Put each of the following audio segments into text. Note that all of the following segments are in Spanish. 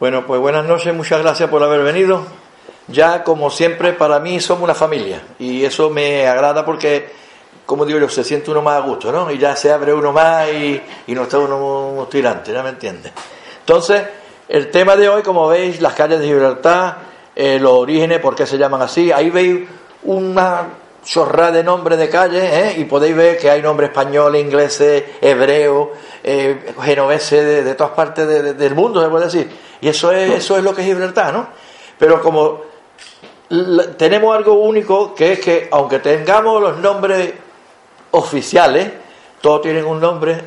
Bueno, pues buenas noches, muchas gracias por haber venido. Ya, como siempre, para mí somos una familia y eso me agrada porque, como digo yo, se siente uno más a gusto, ¿no? Y ya se abre uno más y, no está uno tirante, ¿ya me entiendes? Entonces, el tema de hoy, como veis, las calles de Gibraltar, eh, los orígenes, por qué se llaman así, ahí veis una chorrada de nombres de calles ¿eh? y podéis ver que hay nombres españoles, ingleses, hebreos, eh, genoveses de, todas partes del mundo, se puede decir. Y eso es, eso es lo que es Gibraltar, ¿no? Pero como tenemos algo único, que es que aunque tengamos los nombres oficiales, todos tienen un nombre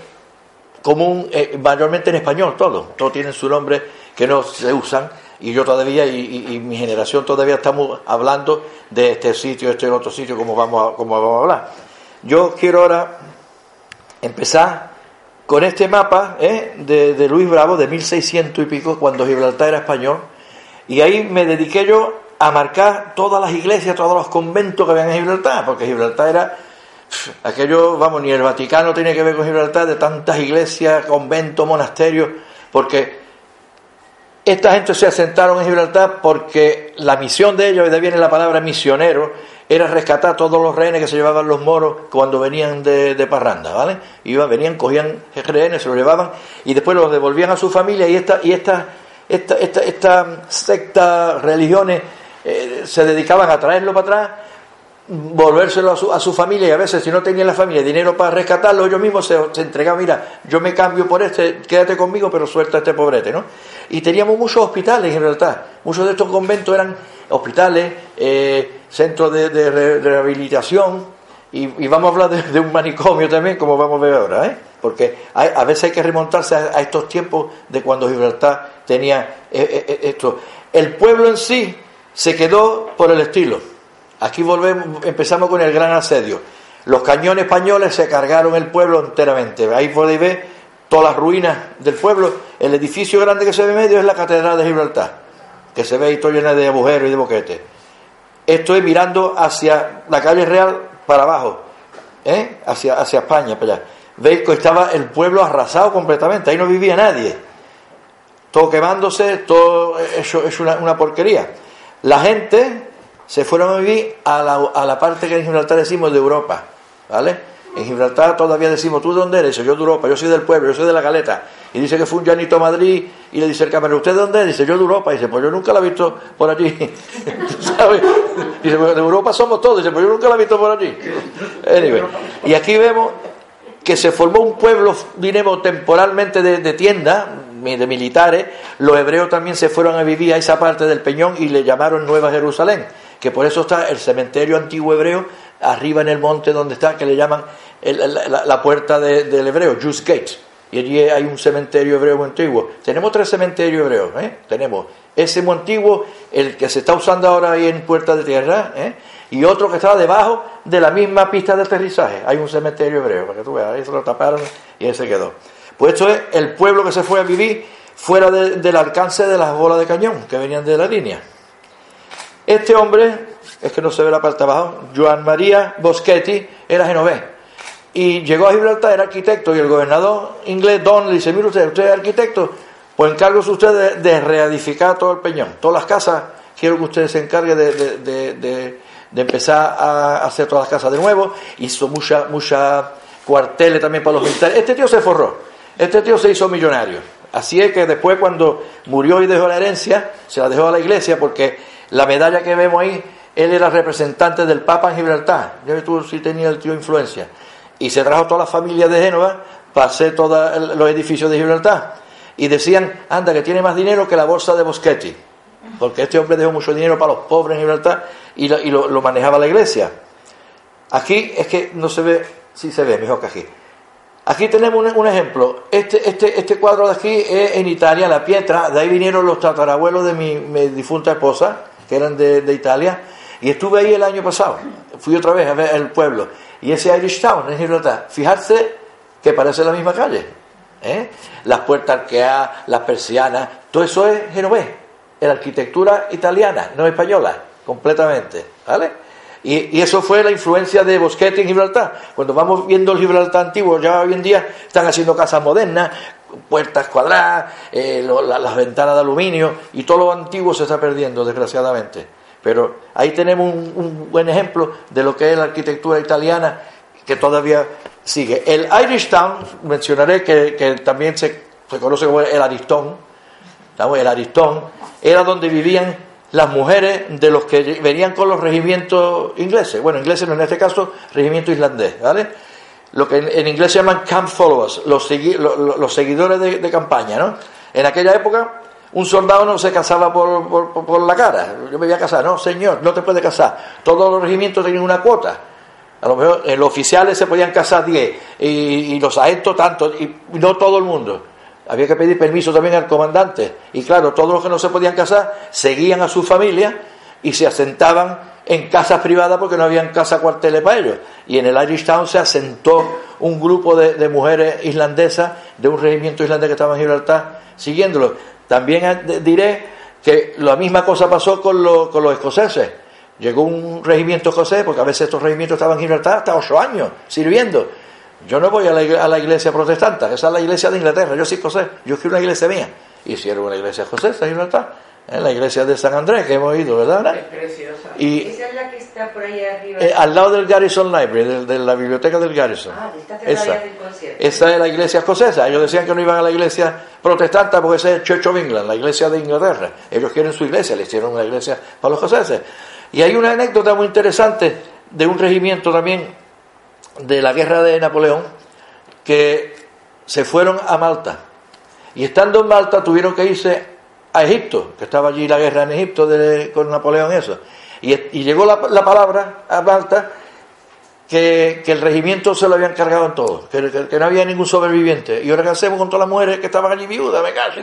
común, eh, mayormente en español, todos, todos tienen su nombre que no se usan y yo todavía y, mi generación todavía estamos hablando de este sitio, este otro sitio, como vamos a, como vamos a hablar. Yo quiero ahora empezar con este mapa ¿eh? de, Luis Bravo de 1600 y pico, cuando Gibraltar era español, y ahí me dediqué yo a marcar todas las iglesias, todos los conventos que había en Gibraltar, porque Gibraltar era aquello, vamos, ni el Vaticano tiene que ver con Gibraltar, de tantas iglesias, conventos, monasterios, porque esta gente se asentaron en Gibraltar porque la misión de ellos, y de ahí viene la palabra misionero, era rescatar todos los rehenes que se llevaban los moros cuando venían de, parranda, ¿vale? Iban, venían, cogían rehenes, se los llevaban y después los devolvían a su familia y esta, y esta, esta, esta, esta secta, religiones, eh, se dedicaban a traerlo para atrás volvérselo a su, a su, familia y a veces si no tenían la familia dinero para rescatarlo ellos mismos se, se, entregaban mira yo me cambio por este quédate conmigo pero suelta a este pobrete ¿no? y teníamos muchos hospitales en realidad muchos de estos conventos eran hospitales eh, centros de, rehabilitación y, vamos a hablar de, un manicomio también como vamos a ver ahora ¿eh? porque a veces hay que remontarse a, estos tiempos de cuando Gibraltar tenía eh, esto el pueblo en sí se quedó por el estilo Aquí volvemos, empezamos con el gran asedio. Los cañones españoles se cargaron el pueblo enteramente. Ahí podéis ver todas las ruinas del pueblo. El edificio grande que se ve en medio es la Catedral de Gibraltar, que se ve ahí todo llena de agujeros y de boquetes. Esto es mirando hacia la calle Real para abajo, ¿eh? hacia, hacia España, para allá. Veis que estaba el pueblo arrasado completamente, ahí no vivía nadie. Todo quemándose, todo eso es una, una porquería. La gente se fueron a vivir a la, a la parte que en Gibraltar decimos de Europa, ¿vale? En Gibraltar todavía decimos, ¿tú de dónde eres? Yo de Europa, yo soy del pueblo, yo soy de la Galeta. Y dice que fue un llanito a Madrid y le dice el camarero, ¿usted de dónde es? Dice, yo de Europa. Y dice, pues yo nunca la he visto por allí. ¿Sabes? Dice, pues de Europa somos todos. Dice, pues yo nunca la he visto por allí. Anyway. Y aquí vemos que se formó un pueblo, diremos, temporalmente de, de tienda, de militares. Los hebreos también se fueron a vivir a esa parte del Peñón y le llamaron Nueva Jerusalén que por eso está el cementerio antiguo hebreo arriba en el monte donde está, que le llaman la, puerta del hebreo, Jews Gate. Y allí hay un cementerio hebreo muy antiguo. Tenemos tres cementerios hebreos. ¿eh? Tenemos ese muy antiguo, el que se está usando ahora ahí en Puerta de Tierra, ¿eh? y otro que estaba debajo de la misma pista de aterrizaje. Hay un cementerio hebreo, para que tú veas. Ahí se lo taparon y ahí se quedó. Pues esto es el pueblo que se fue a vivir fuera del alcance de las bolas de cañón que venían de la línea. Este hombre, es que no se ve la parte abajo, Joan María Boschetti, era genovés. Y llegó a Gibraltar, era arquitecto, y el gobernador inglés Don le dice, mire usted, usted es arquitecto, pues encargo usted de, reedificar todo el peñón, todas las casas, quiero que usted se encargue de, empezar a hacer todas las casas de nuevo, hizo muchas mucha cuarteles también para los militares. Este tío se forró, este tío se hizo millonario. Así es que después cuando murió y dejó la herencia, se la dejó a la iglesia porque la medalla que vemos ahí, él era representante del Papa en Gibraltar. Yo sí tenía el tío influencia. Y se trajo toda la familia de Génova para hacer todos los edificios de Gibraltar. Y decían, anda, que tiene más dinero que la bolsa de Boschetti. Porque este hombre dejó mucho dinero para los pobres en Gibraltar y lo, manejaba la iglesia. Aquí es que no se ve, sí se ve mejor que aquí. Aquí tenemos un, ejemplo. Este, este, este cuadro de aquí es en Italia, la Pietra. De ahí vinieron los tatarabuelos de mi difunta esposa que eran de, Italia, y estuve ahí el año pasado. Fui otra vez a ver el pueblo. Y ese Irish Town en Gibraltar, fijarse que parece la misma calle. ¿eh? Las puertas arqueadas, las persianas, todo eso es genovés. La arquitectura italiana, no española, completamente. ¿Vale? Y, eso fue la influencia de Boschetti en Gibraltar. Cuando vamos viendo el Gibraltar antiguo, ya hoy en día están haciendo casas modernas, puertas cuadradas, eh, las ventanas de aluminio y todo lo antiguo se está perdiendo, desgraciadamente. Pero ahí tenemos un, buen ejemplo de lo que es la arquitectura italiana que todavía sigue. El Irish Town, mencionaré que, también se, conoce como el Aristón, el Aristón, era donde vivían las mujeres de los que venían con los regimientos ingleses, bueno, ingleses en este caso, regimiento islandés, ¿vale? Lo que en, inglés se llaman camp followers, los, los, seguidores de, campaña, ¿no? En aquella época, un soldado no se casaba por, por, la cara, yo me voy a casar, no, señor, no te puede casar. Todos los regimientos tenían una cuota. A lo mejor en los oficiales se podían casar 10 y, y los aentos tanto, y no todo el mundo había que pedir permiso también al comandante. Y claro, todos los que no se podían casar seguían a su familia y se asentaban en casas privadas porque no habían casa cuarteles para ellos. Y en el Irish Town se asentó un grupo de, mujeres islandesas de un regimiento islandés que estaba en Gibraltar siguiéndolo. También diré que la misma cosa pasó con, con los escoceses. Llegó un regimiento escocés, porque a veces estos regimientos estaban en Gibraltar hasta ocho años sirviendo yo no voy a la, iglesia protestante, esa es la iglesia de Inglaterra, yo sí José, yo quiero una iglesia mía. Hicieron una iglesia ahí no está, en la iglesia de San Andrés que hemos ido, ¿verdad? Es preciosa. Y, está por ahí arriba. Eh, al lado del Garrison Library, de, la biblioteca del Garrison. Ah, esa, del esa es la iglesia escocesa. Ellos decían que no iban a la iglesia protestante porque esa es Church of England, la iglesia de Inglaterra. Ellos quieren su iglesia, le hicieron una iglesia para los escoceses. Y hay una anécdota muy interesante de un regimiento también de la guerra de Napoleón, que se fueron a Malta. Y estando en Malta tuvieron que irse a Egipto, que estaba allí la guerra en Egipto con Napoleón eso. Y, llegó la, palabra a Malta que, el regimiento se lo habían cargado en todo, que, no había ningún sobreviviente. Y ahora qué hacemos con todas las mujeres que estaban allí viudas, me cago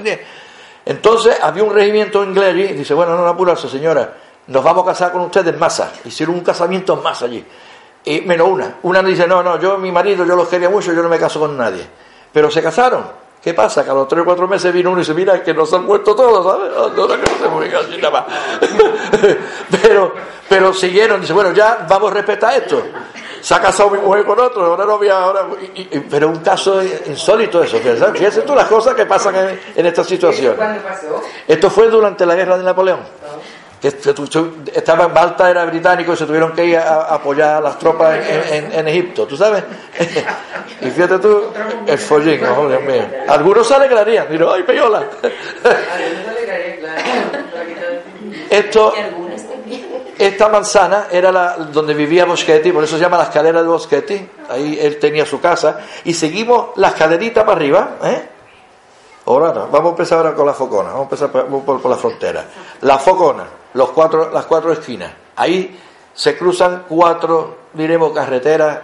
Entonces había un regimiento inglés y dice, bueno, no, apurarse señora, nos vamos a casar con ustedes en masa. Hicieron un casamiento en masa allí. Y menos una. Una dice, no, no, yo, mi marido, yo los quería mucho, yo no me caso con nadie. Pero se casaron. ¿Qué pasa? Que a los tres o cuatro meses vino uno y dice, mira, que nos han muerto todos, ¿sabes? No, no, no, nada más. pero, pero siguieron, dice, bueno, ya vamos a respetar esto. Se ha casado mi mujer con otro, ahora no había, ahora... pero un caso insólito eso, fíjense tú las cosas que pasan en, en esta situación. ¿Cuándo pasó? Esto fue durante la guerra de Napoleón estaba Malta era británico y se tuvieron que ir a, apoyar a las tropas en, Egipto, ¿tú sabes? y fíjate tú, el follín, oh, Dios mío. Algunos se alegrarían, dirán, ¡ay, peyola! Esto, esta manzana era la, donde vivía Boschetti, por eso se llama la escalera de Boschetti, ahí él tenía su casa, y seguimos la escalerita para arriba, ¿eh? Ahora no, vamos a empezar ahora con la focona, vamos a empezar por la frontera. La focona los cuatro, las cuatro esquinas. Ahí se cruzan cuatro, diremos, carreteras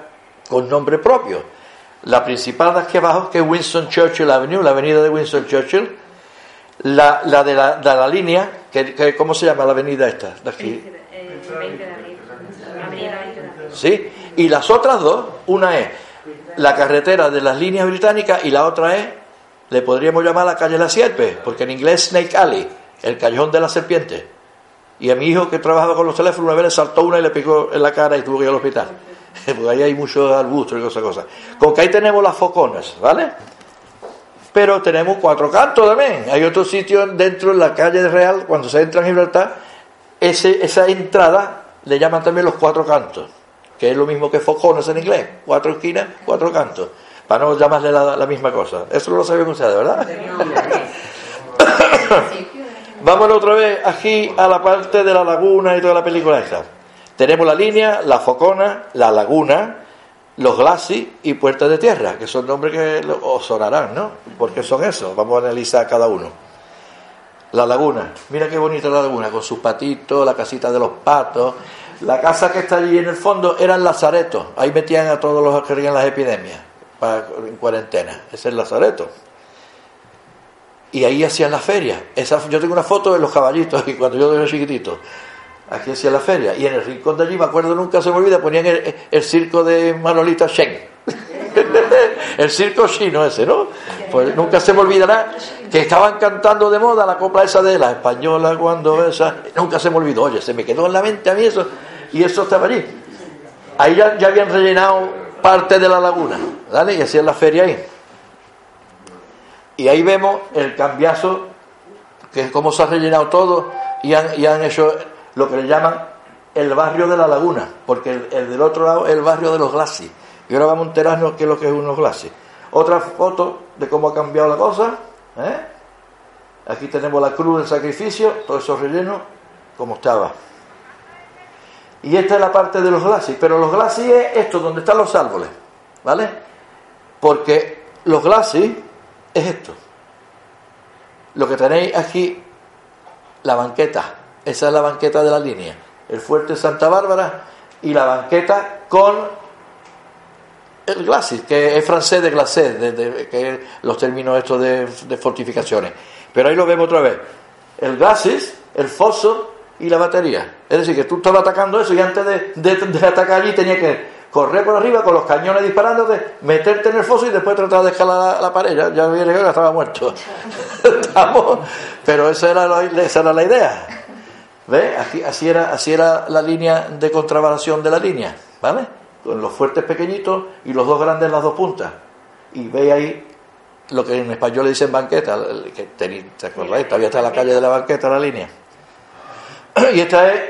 con nombre propio. La principal de aquí abajo, que es Winston Churchill Avenue, la avenida de Winston Churchill. La, la, de, la de la línea, que, ¿cómo se llama la avenida esta? De aquí. ¿Sí? Y las otras dos, una es la carretera de las líneas británicas y la otra es, le podríamos llamar la calle La Sierpe, porque en inglés Snake Alley, el callejón de la serpiente. Y a mi hijo que trabajaba con los teléfonos una vez le saltó una y le picó en la cara y tuvo que ir al hospital. Porque ahí hay mucho arbusto y cosas, cosas. Con que ahí tenemos las foconas, ¿vale? Pero tenemos cuatro cantos también. Hay otro sitio dentro, en la calle de Real, cuando se entra en Gibraltar, ese, esa entrada le llaman también los cuatro cantos, que es lo mismo que focones en inglés. Cuatro esquinas, cuatro cantos. Para no llamarle la, la misma cosa. Eso lo sabían ustedes, ¿verdad? Vámonos otra vez aquí a la parte de la laguna y toda la película esa. Tenemos la línea, la focona, la laguna, los glacis y puertas de tierra, que son nombres que os sonarán, ¿no? Porque son esos. Vamos a analizar cada uno. La laguna, mira qué bonita la laguna, con sus patitos, la casita de los patos. La casa que está allí en el fondo era el lazareto. Ahí metían a todos los que querían las epidemias en cuarentena. Es el lazareto y ahí hacían la feria. Esa, yo tengo una foto de los caballitos y cuando yo era chiquitito. Aquí hacían la feria. Y en el rincón de allí, me acuerdo, nunca se me olvida, ponían el, circo de Manolita Shen. el circo chino ese, ¿no? Pues nunca se me olvidará que estaban cantando de moda la copla esa de la española cuando esa. Nunca se me olvidó. Oye, se me quedó en la mente a mí eso. Y eso estaba allí. Ahí ya, ya habían rellenado parte de la laguna. ¿Vale? Y hacían la feria ahí. Y ahí vemos el cambiazo, que es cómo se ha rellenado todo y han, y han hecho lo que le llaman el barrio de la laguna, porque el, del otro lado es el barrio de los glacis. Y ahora vamos a enterarnos qué es lo que es unos glacis. Otra foto de cómo ha cambiado la cosa. ¿eh? Aquí tenemos la cruz del sacrificio, todo eso relleno como estaba. Y esta es la parte de los glacis, pero los glacis es esto, donde están los árboles, ¿vale? Porque los glacis es esto. Lo que tenéis aquí, la banqueta, esa es la banqueta de la línea el fuerte Santa Bárbara y la banqueta con el glacis, que es francés de glacé, de, que es los términos estos de, fortificaciones. Pero ahí lo vemos otra vez. El glacis, el foso y la batería. Es decir, que tú estabas atacando eso y antes de, atacar allí tenía que correr por arriba con los cañones disparándote, meterte en el foso y después tratar de escalar la, pared. Ya, ya que estaba muerto. Pero esa era, esa era la idea. ¿Ve? así, era, así era la línea de contravalación de la línea, ¿vale? Con los fuertes pequeñitos y los dos grandes en las dos puntas. Y ve ahí lo que en español le dicen banqueta, que te, acordáis, todavía está la calle de la banqueta, la línea. Y esta es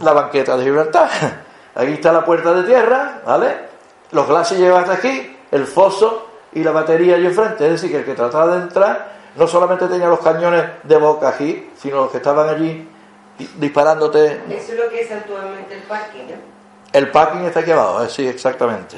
la banqueta de Gibraltar. Aquí está la puerta de tierra, ¿vale? Los glacis llevan hasta aquí, el foso y la batería allí enfrente. Es decir, que el que trataba de entrar no solamente tenía los cañones de boca aquí, sino los que estaban allí disparándote. Eso es lo que es actualmente el parking, El parking está aquí abajo, eh, sí, exactamente.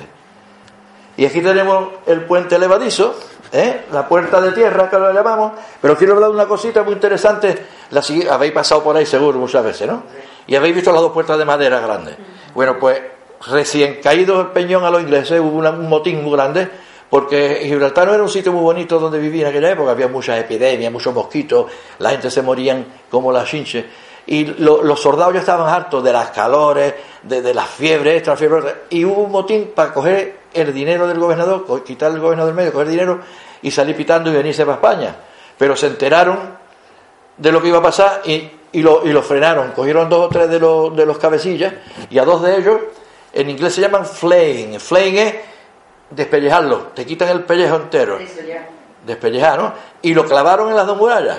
Y aquí tenemos el puente elevadizo, ¿eh? la puerta de tierra, que lo llamamos. Pero quiero hablar de una cosita muy interesante. La, habéis pasado por ahí seguro muchas veces, ¿no? Y habéis visto las dos puertas de madera grandes. Bueno, pues recién caído el peñón a los ingleses hubo un motín muy grande porque Gibraltar no era un sitio muy bonito donde vivir en aquella época, había muchas epidemias, muchos mosquitos, la gente se morían como la chinche y los soldados ya estaban hartos de las calores, de, las fiebres, extra fiebres, y hubo un motín para coger el dinero del gobernador, quitar el gobernador del medio, coger dinero y salir pitando y venirse para España. Pero se enteraron de lo que iba a pasar y, y, lo, y lo frenaron. Cogieron dos o tres de los, de los cabecillas y a dos de ellos, en inglés se llaman flaying. Flaying es despellejarlo, te quitan el pellejo entero. Despellejar, ¿no? Y lo clavaron en las dos murallas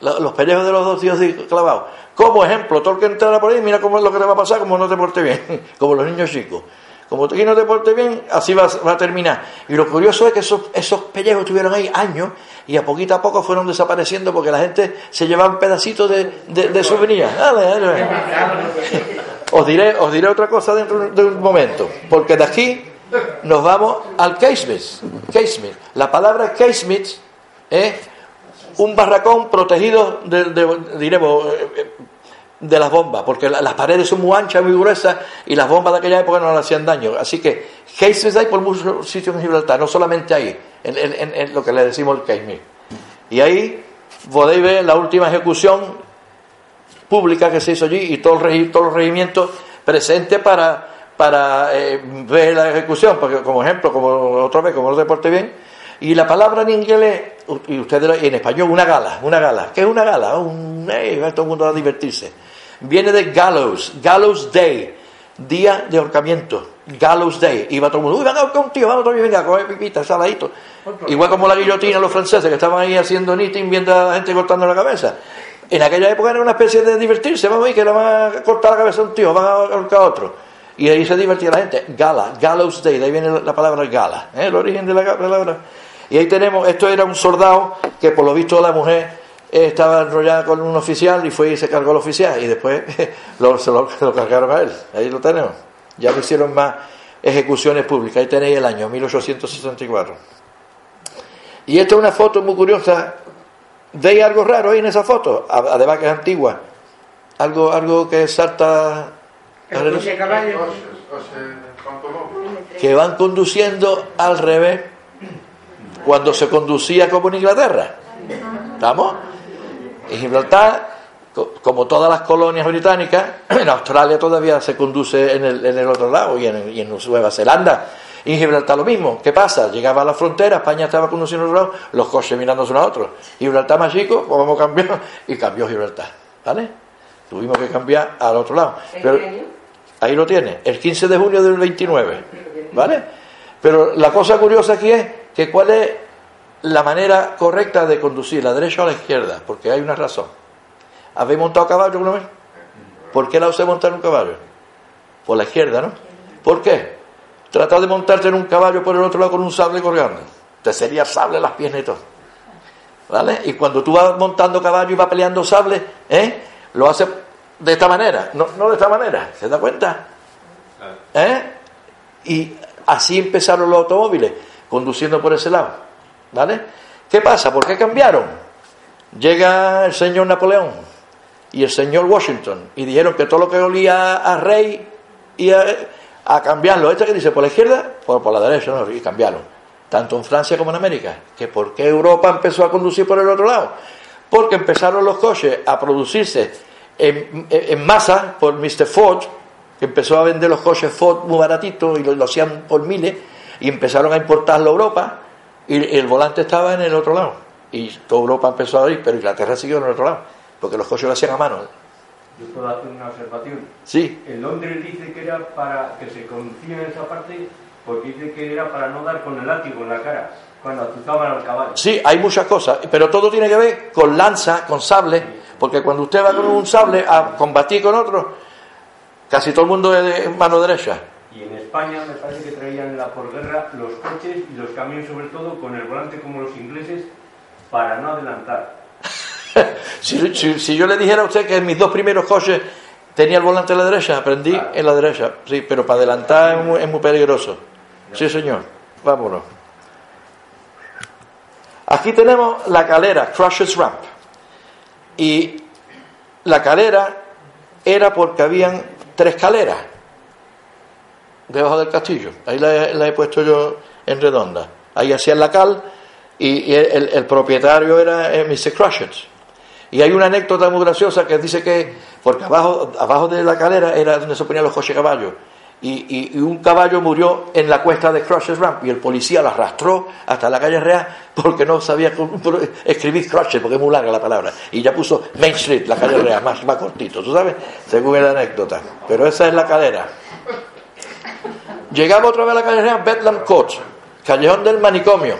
los pellejos de los dos tíos clavados. Como ejemplo, todo el que entrara por ahí, mira cómo es lo que te va a pasar como no te porte bien, como los niños chicos. Como tú no te porte bien, así va, a terminar. Y lo curioso es que esos, esos pellejos estuvieron ahí años y a poquito a poco fueron desapareciendo porque la gente se llevaba pedacitos de, de, de. Os diré, os diré otra cosa dentro de un momento, porque de aquí nos vamos al Casement. Casement. La palabra Casement es un barracón protegido de, diremos, eh, de las bombas, porque las paredes son muy anchas, muy gruesas, y las bombas de aquella época no le hacían daño. Así que Casements hay por muchos sitios en Gibraltar, no solamente ahí, en, lo que le decimos el Casements. Y ahí podéis ver la última ejecución pública que se hizo allí y el, todos los regimientos presentes para, para eh, ver la ejecución, porque como ejemplo, como otra vez, como no te porte bien, y la palabra en inglés, y ustedes en español, una gala, una gala. ¿Qué es una gala? Un, todo el mundo va a divertirse. Viene de gallows, gallows day, día de ahorcamiento, gallows day. Va todo el mundo, uy, venga, un tío, vamos, venga, coge pipita, saladito. Igual como la guillotina, los franceses que estaban ahí haciendo knitting viendo a la gente cortando la cabeza. En aquella época era una especie de divertirse, vamos a ver que le van a cortar la cabeza a un tío, van a ahorcar a otro. Y ahí se divertía la gente. Gala, gallows day, de ahí viene la palabra gala, ¿eh? el origen de la palabra. Y ahí tenemos, esto era un soldado que por lo visto la mujer estaba enrollada con un oficial y fue y se cargó al oficial y después lo, se lo, cargaron a él. Ahí lo tenemos. Ya no hicieron más ejecuciones públicas. Ahí tenéis el año 1864. Y esta es una foto muy curiosa. ¿Veis algo raro ahí en esa foto? Además que es antigua. Algo, algo que salta... Que van conduciendo al revés cuando se conducía como en Inglaterra. ¿Estamos? En Gibraltar, como todas las colonias británicas, en Australia todavía se conduce en el, en el otro lado y en, y en, Nueva Zelanda. Y en Gibraltar lo mismo. ¿Qué pasa? Llegaba a la frontera, España estaba conduciendo otro lado, los coches mirándose uno a otro. Gibraltar más chico, pues vamos a cambiar. Y cambió Gibraltar. ¿Vale? Tuvimos que cambiar al otro lado. Pero, ahí lo tiene, el 15 de junio del 29. ¿Vale? Pero la cosa curiosa aquí es que cuál es la manera correcta de conducir, la derecha o la izquierda, porque hay una razón. ¿Habéis montado caballo alguna vez? ¿Por qué la usé montar un caballo? Por la izquierda, ¿no? ¿Por qué? Trata de montarte en un caballo por el otro lado con un sable colgando. Te sería sable las piernas y todo. ¿Vale? Y cuando tú vas montando caballo y vas peleando sable, ¿eh? Lo haces de esta manera, no, no de esta manera, ¿se da cuenta? ¿Eh? Y así empezaron los automóviles, conduciendo por ese lado. ¿Vale? ¿Qué pasa? ¿Por qué cambiaron? Llega el señor Napoleón y el señor Washington y dijeron que todo lo que olía a rey y a, cambiarlo. ¿Este que dice por la izquierda? Por, por la derecha, no, y cambiaron. Tanto en Francia como en América. ¿Que ¿Por qué Europa empezó a conducir por el otro lado? Porque empezaron los coches a producirse en, masa por Mr. Ford, que empezó a vender los coches Ford muy baratitos y lo, hacían por miles, y empezaron a importarlo a Europa, y el volante estaba en el otro lado. Y toda Europa empezó a ir, pero Inglaterra siguió en el otro lado, porque los coches lo hacían a mano. Yo puedo hacer una observación. Sí. En Londres dice que era para que se conducía en esa parte, porque dice que era para no dar con el látigo en la cara cuando azuzaban al caballo. Sí, hay muchas cosas, pero todo tiene que ver con lanza, con sable, porque cuando usted va con un sable a combatir con otro, casi todo el mundo es de mano derecha. España me parece que traían la posguerra los coches y los camiones sobre todo con el volante como los ingleses para no adelantar. si, yo le dijera a usted que en mis dos primeros coches tenía el volante a la derecha, aprendí en la derecha, sí, pero para adelantar es muy, es muy peligroso. Sí, señor, vámonos. Aquí tenemos la calera, Crusher's Ramp. Y la calera era porque habían tres caleras debajo del castillo. Ahí la, he puesto yo en redonda. Ahí hacían la cal y, el, propietario era eh, Mr. Crusher's. Y hay una anécdota muy graciosa que dice que, porque abajo, abajo de la calera era donde se ponían los coches caballos y, un caballo murió en la cuesta de Crusher's Ramp y el policía lo arrastró hasta la calle Real porque no sabía escribir Crusher porque es muy larga la palabra y ya puso Main Street, la calle Real, más, más cortito, ¿tú sabes? Según la anécdota. Pero esa es la cadera. Llegamos otra vez a la calle Real, Bedlam Court, callejón del manicomio.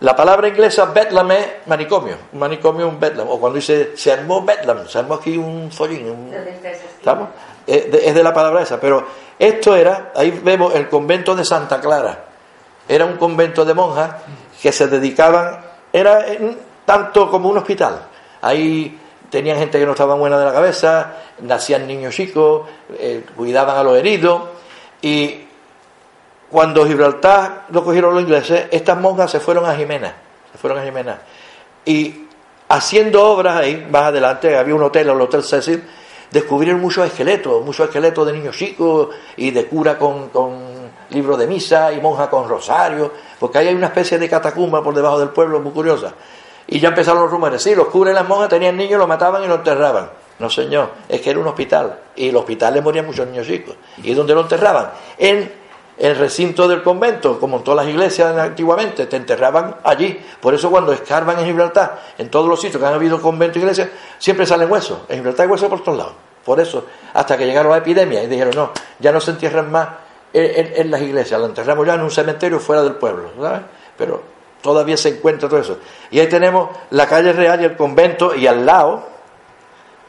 La palabra inglesa Bedlam es manicomio, un manicomio un Bedlam, o cuando dice se armó Bedlam, se armó aquí un follín, ¿estamos? es de la palabra esa, pero esto era, ahí vemos el convento de Santa Clara, era un convento de monjas que se dedicaban, era tanto como un hospital, ahí tenían gente que no estaba buena de la cabeza, nacían niños chicos, eh, cuidaban a los heridos, y cuando Gibraltar lo cogieron los ingleses, estas monjas se fueron a Jimena, se fueron a Jimena, y haciendo obras ahí, más adelante, había un hotel, el Hotel Cecil, descubrieron muchos esqueletos, muchos esqueletos de niños chicos y de cura con, con libro de misa y monja con rosario, porque ahí hay una especie de catacumba por debajo del pueblo muy curiosa. Y ya empezaron los rumores, sí, los curas y las monjas tenían niños, los mataban y los enterraban. No, señor, es que era un hospital y en el hospital les morían muchos niños chicos. ¿Y dónde lo enterraban? En el recinto del convento, como en todas las iglesias antiguamente, te enterraban allí. Por eso cuando escarban en Gibraltar, en todos los sitios que han habido convento e iglesias, siempre salen huesos. En Gibraltar hay huesos por todos lados. Por eso, hasta que llegaron la epidemia y dijeron, no, ya no se entierran más en, las iglesias, lo enterramos ya en un cementerio fuera del pueblo, ¿sabes? Pero todavía se encuentra todo eso. Y ahí tenemos la calle real y el convento, y al lado,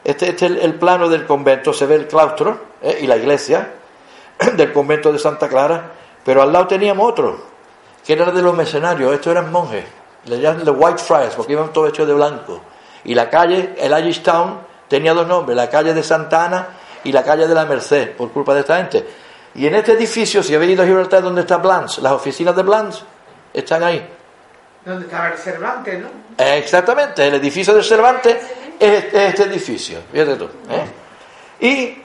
este, este es el, plano del convento, se ve el claustro ¿eh? y la iglesia, del convento de Santa Clara, pero al lado teníamos otro, que era de los mercenarios, estos eran monjes, le llaman the White Friars, porque iban todos hechos de blanco. Y la calle, el Irish Town, tenía dos nombres, la calle de Santa Ana y la calle de la Merced, por culpa de esta gente. Y en este edificio, si habéis ido a Gibraltar, ¿dónde está Blanche? Las oficinas de Blanche están ahí. ¿Dónde estaba el Cervantes, no? exactamente, el edificio del Cervantes es, este edificio, fíjate tú. ¿eh? Y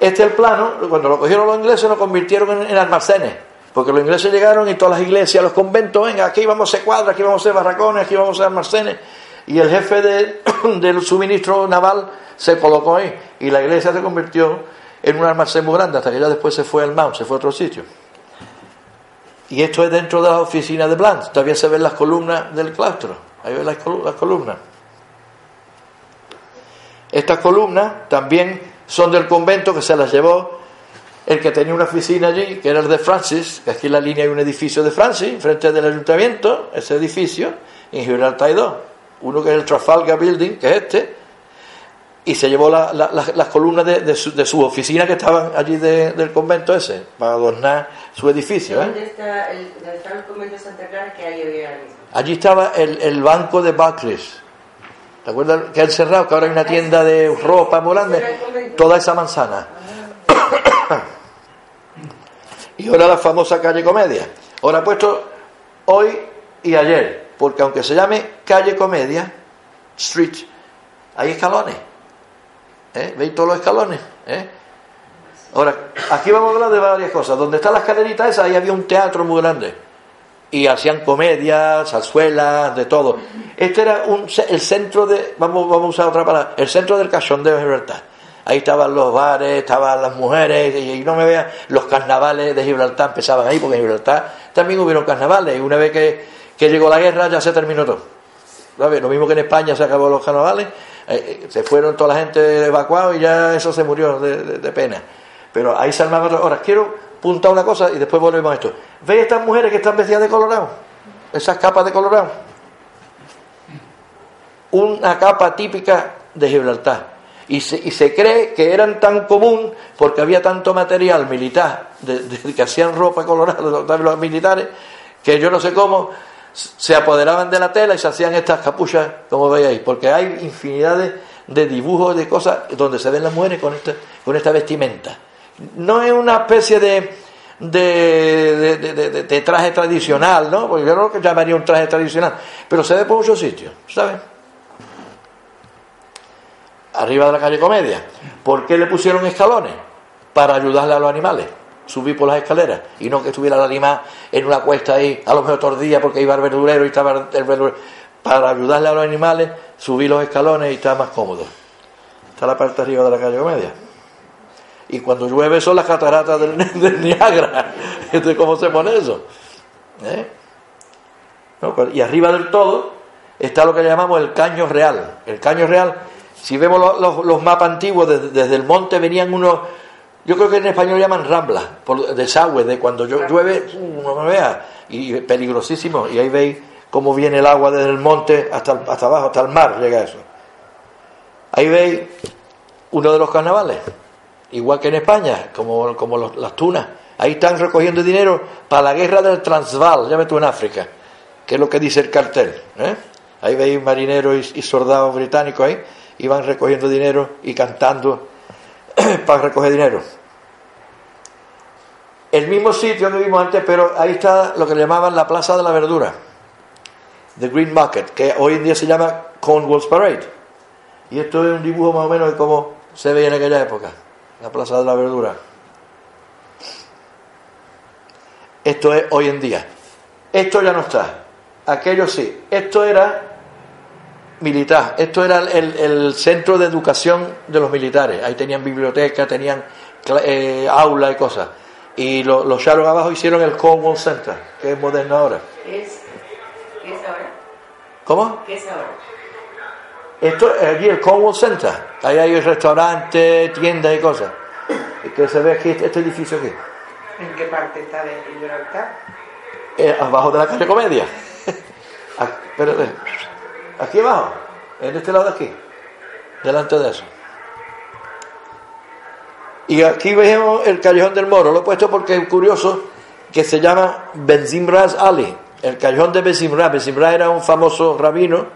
este es el plano, cuando lo cogieron los ingleses lo convirtieron en, almacenes, porque los ingleses llegaron y todas las iglesias, los conventos, venga, aquí vamos a ser cuadras, aquí vamos a ser barracones, aquí vamos a ser almacenes, y el jefe del suministro naval se colocó ahí, y la iglesia se convirtió en un almacén muy grande, hasta que ya después se fue al Mount, se fue a otro sitio. Y esto es dentro de las oficinas de Blanc, todavía se ven las columnas del claustro, ahí ven las columnas. Estas columnas también son del convento que se las llevó el que tenía una oficina allí, que era el de Francis, que aquí en la línea hay un edificio de Francis, frente del ayuntamiento, ese edificio, en Gibraltar hay dos. Uno que es el Trafalgar Building, que es este, y se llevó la- la- la- las columnas de, de su, de su oficina que estaban allí de- del convento ese, para adornar su edificio. ¿eh? ¿Dónde está el, dónde está el convento de Santa Clara que hay hoy ahora mismo? Allí estaba el, el banco de Barclays. ¿Te acuerdas que han cerrado? Que ahora hay una tienda de ropa muy grande. Toda esa manzana. y ahora la famosa calle Comedia. Ahora he puesto hoy y ayer, porque aunque se llame calle Comedia, Street, hay escalones. ¿Eh? ¿Veis todos los escalones? ¿Eh? Ahora, aquí vamos a hablar de varias cosas. Donde está la escalerita esa, ahí había un teatro muy grande y hacían comedias, zarzuelas, de todo. Este era un, el centro de, vamos, vamos a usar otra palabra, el centro del cachondeo de Gibraltar. Ahí estaban los bares, estaban las mujeres, y, no me vean, los carnavales de Gibraltar empezaban ahí, porque en Gibraltar también hubieron carnavales, y una vez que, que llegó la guerra ya se terminó todo. ¿Sabes? Lo mismo que en España se acabó los carnavales, eh, eh, se fueron toda la gente evacuada y ya eso se murió de, de- pena. Pero ahí se armaba. Ahora, quiero apuntar una cosa y después volvemos a esto. ¿Veis estas mujeres que están vestidas de colorado? Esas capas de colorado. Una capa típica de Gibraltar. Y se, y se cree que eran tan común porque había tanto material militar de, que hacían ropa colorada, los, los militares, que yo no sé cómo se apoderaban de la tela y se hacían estas capuchas, como veis ahí, porque hay infinidad de, de dibujos, de cosas donde se ven las mujeres con esta, con esta vestimenta. No es una especie de, de, de- traje tradicional, ¿no? Porque yo no lo llamaría un traje tradicional, pero se ve por muchos sitios, ¿sabes? Arriba de la calle Comedia. ¿Por qué le pusieron escalones? Para ayudarle a los animales. Subir por las escaleras y no que estuviera el animal en una cuesta ahí, a lo mejor otro día porque iba al verdurero y estaba el verdurero. Para ayudarle a los animales, subir los escalones y estar más cómodo. Está la parte arriba de la calle Comedia. Y cuando llueve son las cataratas del, del Niágara. Entonces, ¿cómo se pone eso? ¿Eh? ¿No? Y arriba del todo está lo que llamamos el caño real. El caño real, si vemos los, los- los mapas antiguos, desde, desde el monte venían unos, yo creo que en español llaman ramblas, por desagüe, de cuando llueve, uh, no me vea, y peligrosísimo. Y ahí veis cómo viene el agua desde el monte hasta, el- hasta abajo, hasta el mar, llega eso. Ahí veis uno de los carnavales, igual que en España, como, como las tunas. Ahí están recogiendo dinero para la guerra del Transvaal, ves tú en África, que es lo que dice el cartel. ¿eh? Ahí veis marineros y, soldados británicos ahí, y van recogiendo dinero y cantando para recoger dinero. El mismo sitio que vimos antes, pero ahí está lo que llamaban la Plaza de la Verdura, The Green Market, que hoy en día se llama Cornwall's Parade. Y esto es un dibujo más o menos de cómo se veía en aquella época, la Plaza de la Verdura. Esto es hoy en día. Esto ya no está. Aquello sí. Esto era militar. Esto era el, el centro de educación de los militares. Ahí tenían biblioteca, tenían eh, aula y cosas. Y lo- los Sharon abajo hicieron el Cornwall Center, que es moderno ahora. ¿Qué es, ¿Qué es ahora? ¿Cómo? ¿Qué es ahora? Esto es allí el Cornwall Center. Ahí hay restaurantes, tiendas y cosas. Y que se ve aquí, este edificio aquí. ¿En qué parte está de Gibraltar? Eh, abajo de la calle Comedia. Aquí, espérate. Aquí abajo, en este lado de aquí, delante de eso. Y aquí vemos el callejón del Moro. Lo he puesto porque es curioso que se llama Benzimraz Ali, el callejón de Benzimraz. Benzimraz era un famoso rabino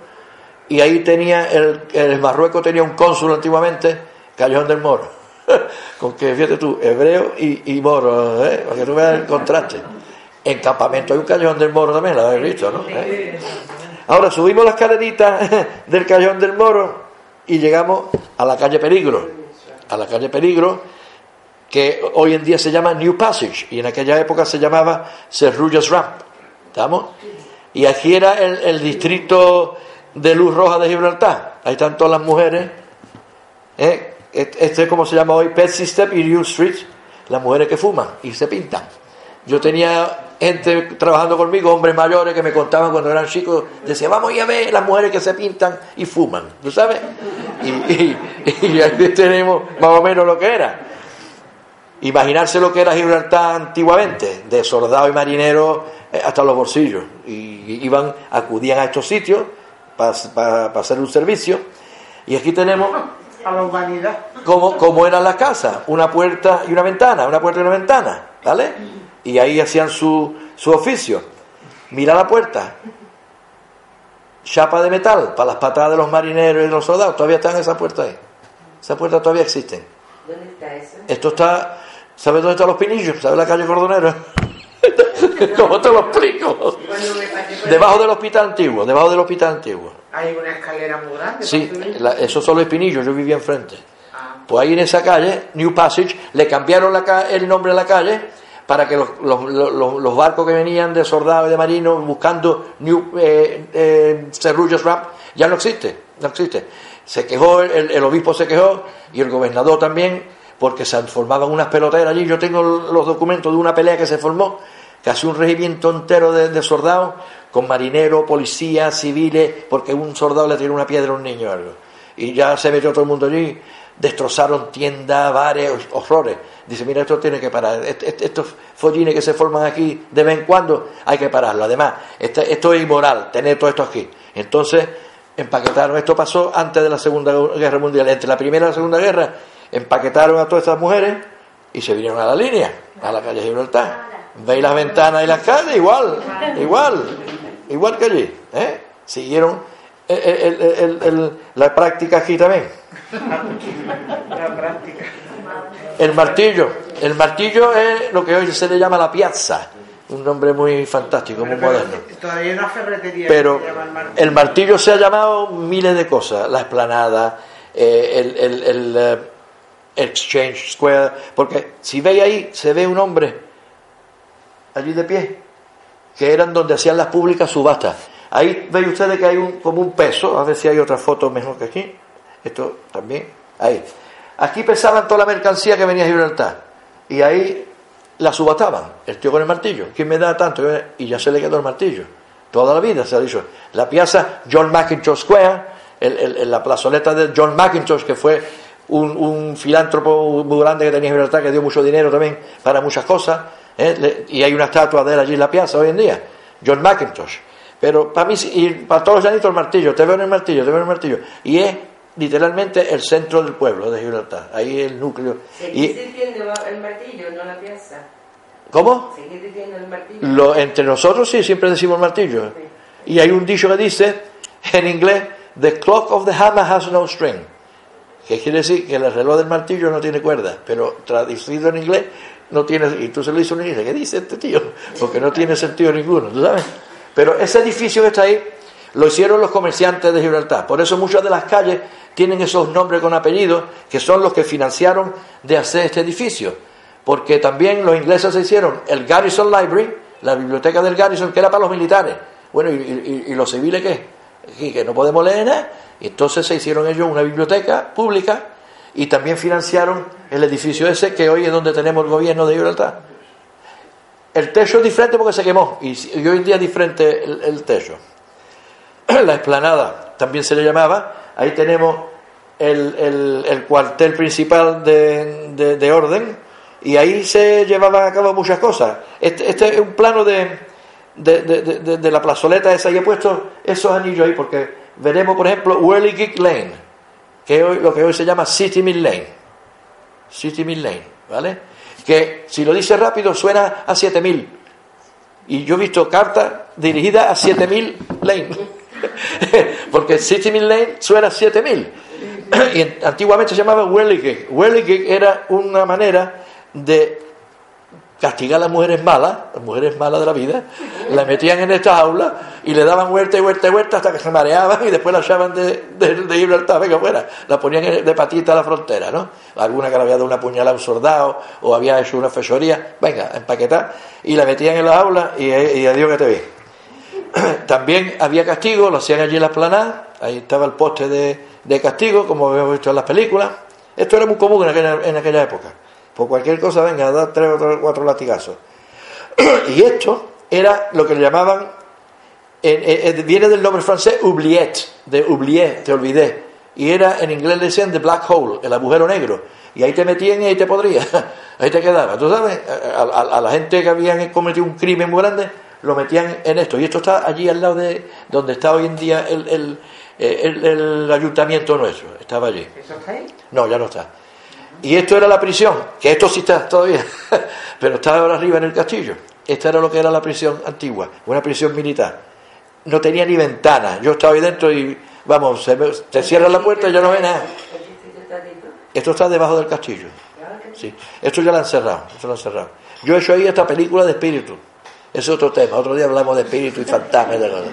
y ahí tenía el, el Marruecos tenía un cónsul antiguamente, callejón del Moro. Con que fíjate tú, hebreo y, y moro, ¿eh? para que tú veas el contraste. En campamento hay un callejón del Moro también, lo habéis visto, ¿no? ¿Eh? Ahora subimos las escalerita del callejón del Moro y llegamos a la calle Peligro. A la calle Peligro, que hoy en día se llama New Passage y en aquella época se llamaba Serrullas Ramp. ¿Estamos? Y aquí era el, el distrito de luz roja de Gibraltar. Ahí están todas las mujeres. ¿eh? Este es como se llama hoy Petsy Step y New Street. Las mujeres que fuman y se pintan. Yo tenía gente trabajando conmigo, hombres mayores que me contaban cuando eran chicos, decía, vamos a ver las mujeres que se pintan y fuman, ¿tú sabes? Y ahí tenemos más o menos lo que era. Imaginarse lo que era Gibraltar antiguamente, de soldado y marinero eh, hasta los bolsillos. Y iban, acudían a estos sitios para hacer un servicio. Y aquí tenemos A la humanidad. como, como era la casa, una puerta y una ventana, una puerta y una ventana, ¿vale? Y ahí hacían su, su oficio. Mira la puerta, chapa de metal para las patadas de los marineros y de los soldados, todavía están esas puertas ahí. Esas puertas todavía existen. ¿Dónde está eso? Esto está, ¿sabes dónde están los pinillos? ¿Sabes la calle Cordonera? ¿Cómo te lo explico? Debajo del hospital antiguo, debajo del hospital antiguo. Hay una escalera muy grande. Sí, la- esos son los espinillos, yo vivía enfrente. Ah, Pues ahí en esa calle, New Passage, le cambiaron la el nombre a la calle para que los, los- los- los barcos que venían de soldados y de marinos buscando New eh, eh, Cerullos Ramp ya no existe, no existe. Se quejó, el, el obispo se quejó y el gobernador también, porque se formaban unas peloteras allí. Yo tengo los documentos de una pelea que se formó, casi un regimiento entero de, de soldados, con marineros, policías, civiles, porque un soldado le tiró una piedra a un niño o algo. Y ya se metió todo el mundo allí, destrozaron tiendas, bares, horrores. Dice, mira, esto tiene que parar. Est- est- Estos follines que se forman aquí de vez en cuando hay que pararlo. Además, este- esto es inmoral, tener todo esto aquí. Entonces, empaquetaron. Esto pasó antes de la Segunda Guerra Mundial. Entre la Primera y la Segunda Guerra, empaquetaron a todas estas mujeres y se vinieron a la línea, a la calle Gibraltar. Veis las ventanas y las calles, igual, igual, igual que allí. ¿eh? Siguieron el- el- el- el- la práctica aquí también. la práctica. El martillo. El martillo es lo que hoy se le llama la piazza. Un nombre muy fantástico, muy Pero moderno. Todavía hay una ferretería Pero que se llama el martillo. el martillo se ha llamado miles de cosas. La esplanada, eh, el, el- el, eh, Exchange Square. Porque si veis ahí, se ve un hombre allí de pie, que eran donde hacían las públicas subastas. Ahí veis ustedes que hay un, como un peso, a ver si hay otra foto mejor que aquí. Esto también, ahí. Aquí pesaban toda la mercancía que venía a Gibraltar. Y ahí la subastaban, el tío con el martillo. ¿Quién me da tanto? Y ya se le quedó el martillo. Toda la vida se ha dicho. La piazza John McIntosh Square, el- la plazoleta de John McIntosh, que fue un filántropo muy grande que tenía Gibraltar, que dio mucho dinero también para muchas cosas. ¿Eh? Y hay una estatua de él allí en la piazza hoy en día. John McIntosh. Pero para mí, y para todos los llanitos el martillo, te veo en el martillo, te veo en el martillo. Y es literalmente el centro del pueblo de Gibraltar. Ahí el núcleo. Seguís diciendo el martillo, no la pieza. ¿Cómo? Seguís diciendo el martillo. Lo, entre nosotros sí, siempre decimos martillo. Y hay un dicho que dice, en inglés, The clock of the hammer has no string. Que quiere decir que el reloj del martillo no tiene cuerda, pero traducido en inglés no tiene... Y tú se lo dices a un ¿qué dice este tío? Porque no tiene sentido ninguno, ¿tú sabes? Pero ese edificio que está ahí lo hicieron los comerciantes de Gibraltar. Por eso muchas de las calles tienen esos nombres con apellidos que son los que financiaron de hacer este edificio. Porque también los ingleses se hicieron el Garrison Library, la biblioteca del Garrison, que era para los militares. Bueno, ¿y, y- los civiles qué? Y que no podemos leer nada. Entonces se hicieron ellos una biblioteca pública y también financiaron el edificio ese que hoy es donde tenemos el gobierno de Gibraltar. El techo es diferente porque se quemó y, hoy en día es diferente el, techo. La explanada también se le llamaba. Ahí tenemos el, el- el cuartel principal de, de- de orden y ahí se llevaban a cabo muchas cosas. Este, este es un plano de, de, la plazoleta esa y he puesto esos anillos ahí porque veremos, por ejemplo, Whirligig Lane, que hoy, lo que hoy se llama City Mill Lane. City Mill Lane, ¿vale? Que si lo dice rápido suena a 7000. Y yo he visto cartas dirigidas a 7000 Lane. Porque City Mill Lane suena a 7000. y en- antiguamente se llamaba Whirligig. Whirligig era una manera de castigar a las mujeres malas, las mujeres malas de la vida, las metían en estas aulas y le daban vuelta y vuelta y vuelta hasta que se mareaban y después la echaban de, de, de Gibraltar, venga fuera, la ponían de patita a la frontera, ¿no? Alguna que le había dado una puñalada a un soldado o había hecho una fechoría, venga, empaquetar, y la metían en las aulas y, y adiós que te vi. También había castigo, lo hacían allí en la esplanada, ahí estaba el poste de, de castigo, como hemos visto en las películas. Esto era muy común en aquella, en aquella época. Por cualquier cosa, venga, da tres o cuatro latigazos. y esto era lo que le llamaban, en- en- en- viene del nombre francés oubliette, de oublié, te olvidé. y era, en inglés le decían the black hole, el agujero negro, y ahí te metían y ahí te podría, ahí te quedaba. Tú sabes, a, a- a la gente que habían cometido un crimen muy grande, lo metían en esto, y esto está allí al lado de donde está hoy en día el, el- el- el ayuntamiento nuestro, estaba allí. ¿Eso está ahí? No, ya no está. Y esto era la prisión, que esto sí está todavía, pero está ahora arriba en el castillo. Esta era lo que era la prisión antigua, una prisión militar. No tenía ni ventana. Yo estaba ahí dentro y, vamos, se, te cierra la puerta y ya no ve nada. Esto está debajo del castillo. Sí, esto ya lo han cerrado, esto lo. Yo he hecho ahí esta película de espíritu. Es otro tema. Otro día hablamos de espíritu y fantasmas y de cosas.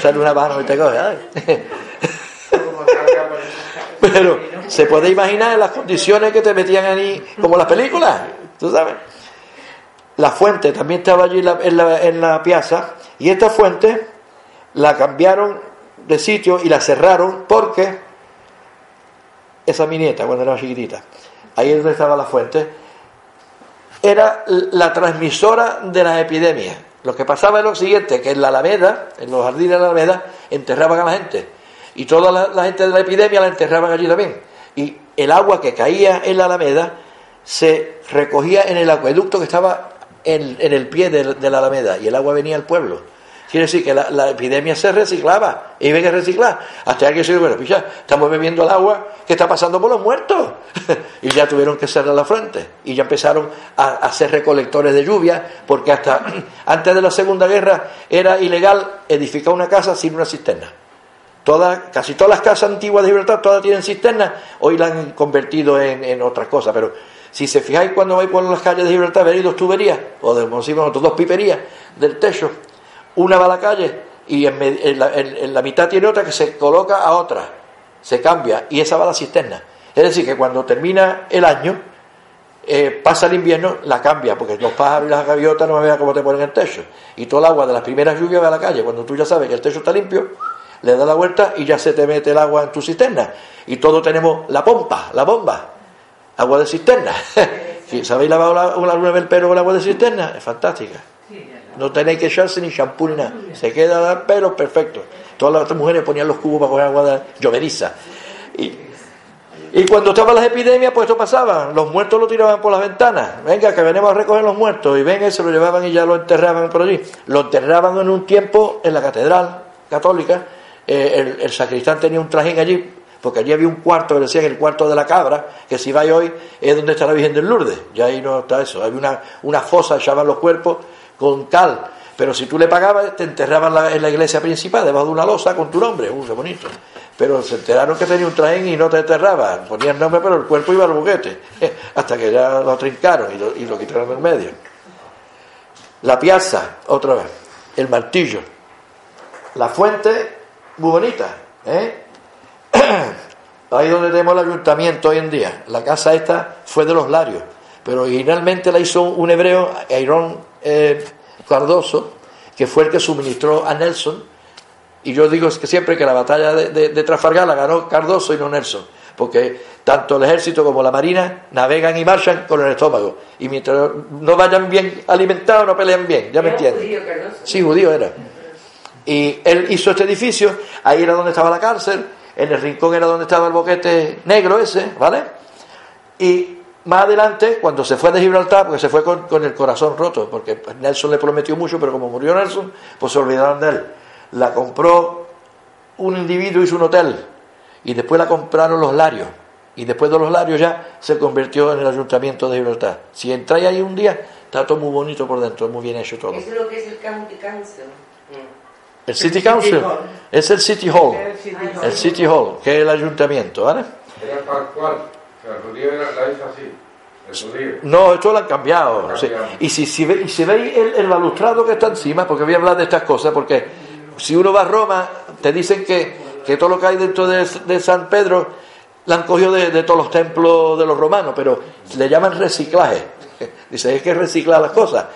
Sale una mano y te coge. Pero se puede imaginar las condiciones que te metían ahí, como las películas, tú sabes. La fuente también estaba allí en la, en la, en la y esta fuente la cambiaron de sitio y la cerraron porque esa mi nieta, cuando era chiquitita, ahí es donde estaba la fuente, era la transmisora de las epidemias. Lo que pasaba es lo siguiente, que en la Alameda, en los jardines de la Alameda, enterraban a la gente. Y toda la, la gente de la epidemia la enterraban allí también. Y el agua que caía en la Alameda se recogía en el acueducto que estaba en, en el pie de, la Alameda y el agua venía al pueblo. Quiere decir que la, la epidemia se reciclaba y había que reciclar. Hasta alguien se dijo, bueno, ya, estamos bebiendo el agua que está pasando por los muertos. y ya tuvieron que cerrar la fuente. Y ya empezaron a, a ser recolectores de lluvia, porque hasta antes de la Segunda Guerra era ilegal edificar una casa sin una cisterna. Casi todas las casas antiguas de Gibraltar todas tienen cisternas, hoy la han convertido en, en otras cosas, pero si se fijáis cuando vais por las calles de Gibraltar, veréis dos tuberías, o de, como nosotros, dos piperías del techo, una va a la calle y en, la, en la mitad tiene otra que se coloca a otra, se cambia, y esa va a la cisterna. Es decir, que cuando termina el año, eh, pasa el invierno, la cambia, porque los pájaros y las gaviotas no me vean cómo te ponen el techo. Y todo el agua de las primeras lluvias va a la calle. Cuando tú ya sabes que el techo está limpio, le das la vuelta y ya se te mete el agua en tu cisterna. Y todos tenemos la pompa, la bomba, agua de cisterna. Si ¿Sabéis lavar la- una alguna vez el pelo con agua de cisterna? Es fantástica. No tenéis que echarse ni champú ni nada. Se queda el pelo perfecto. Todas las mujeres ponían los cubos para coger agua de lloveriza. Y, y cuando estaban las epidemias, pues esto pasaba. Los muertos lo tiraban por las ventanas. Venga, que venimos a recoger los muertos. Y venga, y se lo llevaban y ya lo enterraban por allí. Lo enterraban en un tiempo en la catedral católica. Eh, el, sacristán tenía un trajín allí, porque allí había un cuarto que decían el cuarto de la cabra, que si vais hoy es donde está la Virgen del Lourdes. Ya ahí no está eso. Había una, una fosa, echaban los cuerpos con cal. Pero si tú le pagabas, te enterraban en la iglesia principal, debajo de una losa con tu nombre. Uh, qué bonito. Pero se enteraron que tenía un trajín y no te enterraban. Ponían nombre, pero el cuerpo iba al buquete. Hasta que ya lo trincaron y lo, y lo quitaron del medio. La piazza, otra vez. El martillo. La fuente, muy bonita. ¿eh? Ahí donde tenemos el ayuntamiento hoy en día. La casa esta fue de los Larios. Pero originalmente la hizo un hebreo, Aarón eh, Cardoso, que fue el que suministró a Nelson. Y yo digo que siempre que la batalla de, de- de Trafalgar la ganó Cardoso y no Nelson. Porque tanto el ejército como la marina navegan y marchan con el estómago. Y mientras no vayan bien alimentados, no pelean bien. ¿Ya me entiendes? judío, Cardoso. Sí, judío era. Y él hizo este edificio, ahí era donde estaba la cárcel, en el rincón era donde estaba el boquete negro ese, ¿vale? Y más adelante, cuando se fue de Gibraltar, porque se fue con, con el corazón roto, porque Nelson le prometió mucho, pero como murió Nelson, pues se olvidaron de él. La compró un individuo, hizo un hotel, y después la compraron los Larios. Y después de los Larios ya se convirtió en el ayuntamiento de Gibraltar. Si entráis ahí un día, está todo muy bonito por dentro, muy bien hecho todo. Es lo que es el. El City Council Hall. es el City Hall, El City Hall. el City Hall, que es el ayuntamiento, ¿vale? Era tal cual. O sea, el judío era, la hizo así. No, esto lo han cambiado. Lo han sí. cambiado. Y si, si, ve- y si veis el, el balustrado que está encima, porque voy a hablar de estas cosas, porque si uno va a Roma, te dicen que, que todo lo que hay dentro de, de San Pedro la han cogido de, de todos los templos de los romanos, pero le llaman reciclaje. Dice, es que reciclar las cosas.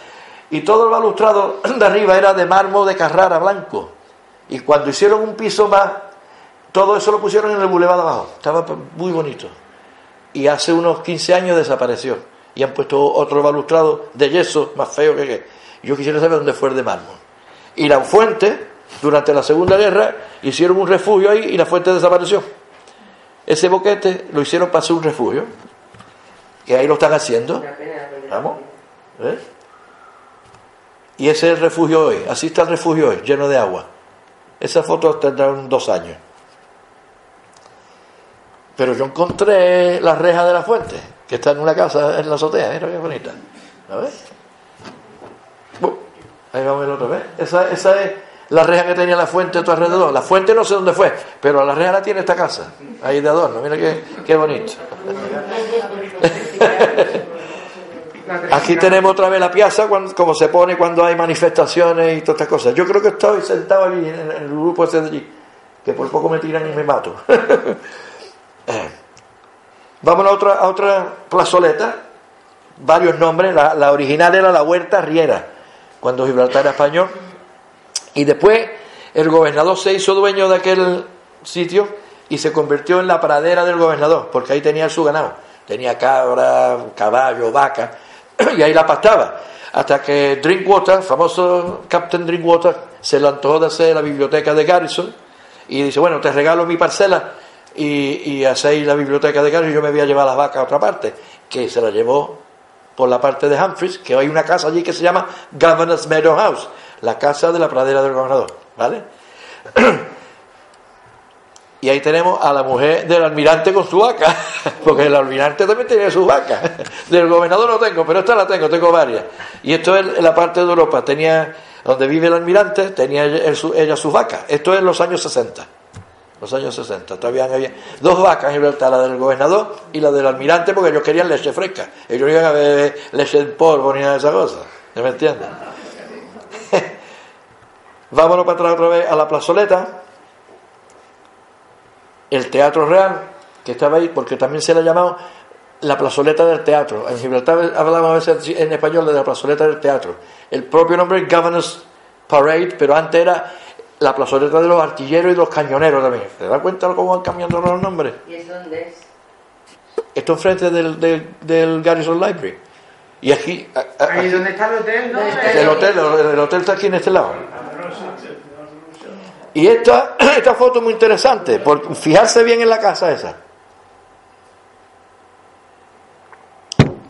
Y todo el balustrado de arriba era de mármol de Carrara blanco. Y cuando hicieron un piso más, todo eso lo pusieron en el bulevar de abajo. Estaba muy bonito. Y hace unos 15 años desapareció. Y han puesto otro balustrado de yeso, más feo que que. Yo quisiera saber dónde fue el de mármol. Y la fuente durante la Segunda Guerra, hicieron un refugio ahí y la fuente desapareció. Ese boquete lo hicieron para hacer un refugio. Y ahí lo están haciendo. Vamos. ¿eh? Y ese es el refugio hoy. Así está el refugio hoy, lleno de agua. Esas fotos tendrán dos años. Pero yo encontré la reja de la fuente, que está en una casa en la azotea. Mira qué bonita. ¿La ves? Ahí vamos el otro, ¿ves? Esa, esa es la reja que tenía la fuente a tu alrededor. La fuente no sé dónde fue, pero la reja la tiene esta casa. Ahí de adorno. Mira qué, qué bonito. Aquí tenemos otra vez la piazza, cuando- como se pone cuando hay manifestaciones y todas estas cosas. Yo creo que estoy sentado allí en, el grupo ese de allí, que por poco me tiran y me mato. Eh. Vámonos a otra, a otra plazoleta, varios nombres. La, la original era la Huerta Riera, cuando Gibraltar era español. Y después el gobernador se hizo dueño de aquel sitio y se convirtió en la pradera del gobernador, porque ahí tenía su ganado. Tenía cabra, caballo, vaca, y ahí la pastaba. Hasta que Drinkwater, famoso Captain Drinkwater, se le antojó de hacer la biblioteca de Garrison y dice, bueno, te regalo mi parcela y, y hacéis la biblioteca de Garrison y yo me voy a llevar las vacas a otra parte, que se la llevó por la parte de Humphreys, que hay una casa allí que se llama Governor's Meadow House, la casa de la pradera del gobernador, ¿vale? Y ahí tenemos a la mujer del almirante con su vaca, porque el almirante también tiene su vaca. Del gobernador no tengo, pero esta la tengo, tengo varias. Y esto es la parte de Europa, tenía, donde vive el almirante, tenía ella, ella sus vacas. Esto es en los años 60. Los años 60. Todavía había dos vacas en Gibraltar, la del gobernador y la del almirante, porque ellos querían leche fresca. Ellos no iban a beber leche en polvo ni nada de esas cosas. ¿No me entienden? Vámonos para atrás otra vez a la plazoleta el Teatro Real, que estaba ahí, porque también se le ha llamado la plazoleta del teatro. En Gibraltar hablamos a veces en español de la plazoleta del teatro. El propio nombre es Governor's Parade, pero antes era la plazoleta de los artilleros y de los cañoneros también. ¿Te das cuenta cómo van cambiando los nombres? ¿Y es dónde es? Esto enfrente del, del, del Garrison Library. Y aquí, a- a- Ahí donde está el hotel, ¿no? el hotel, el hotel está aquí en este lado. Y esta, esta foto es muy interesante, por fijarse bien en la casa esa.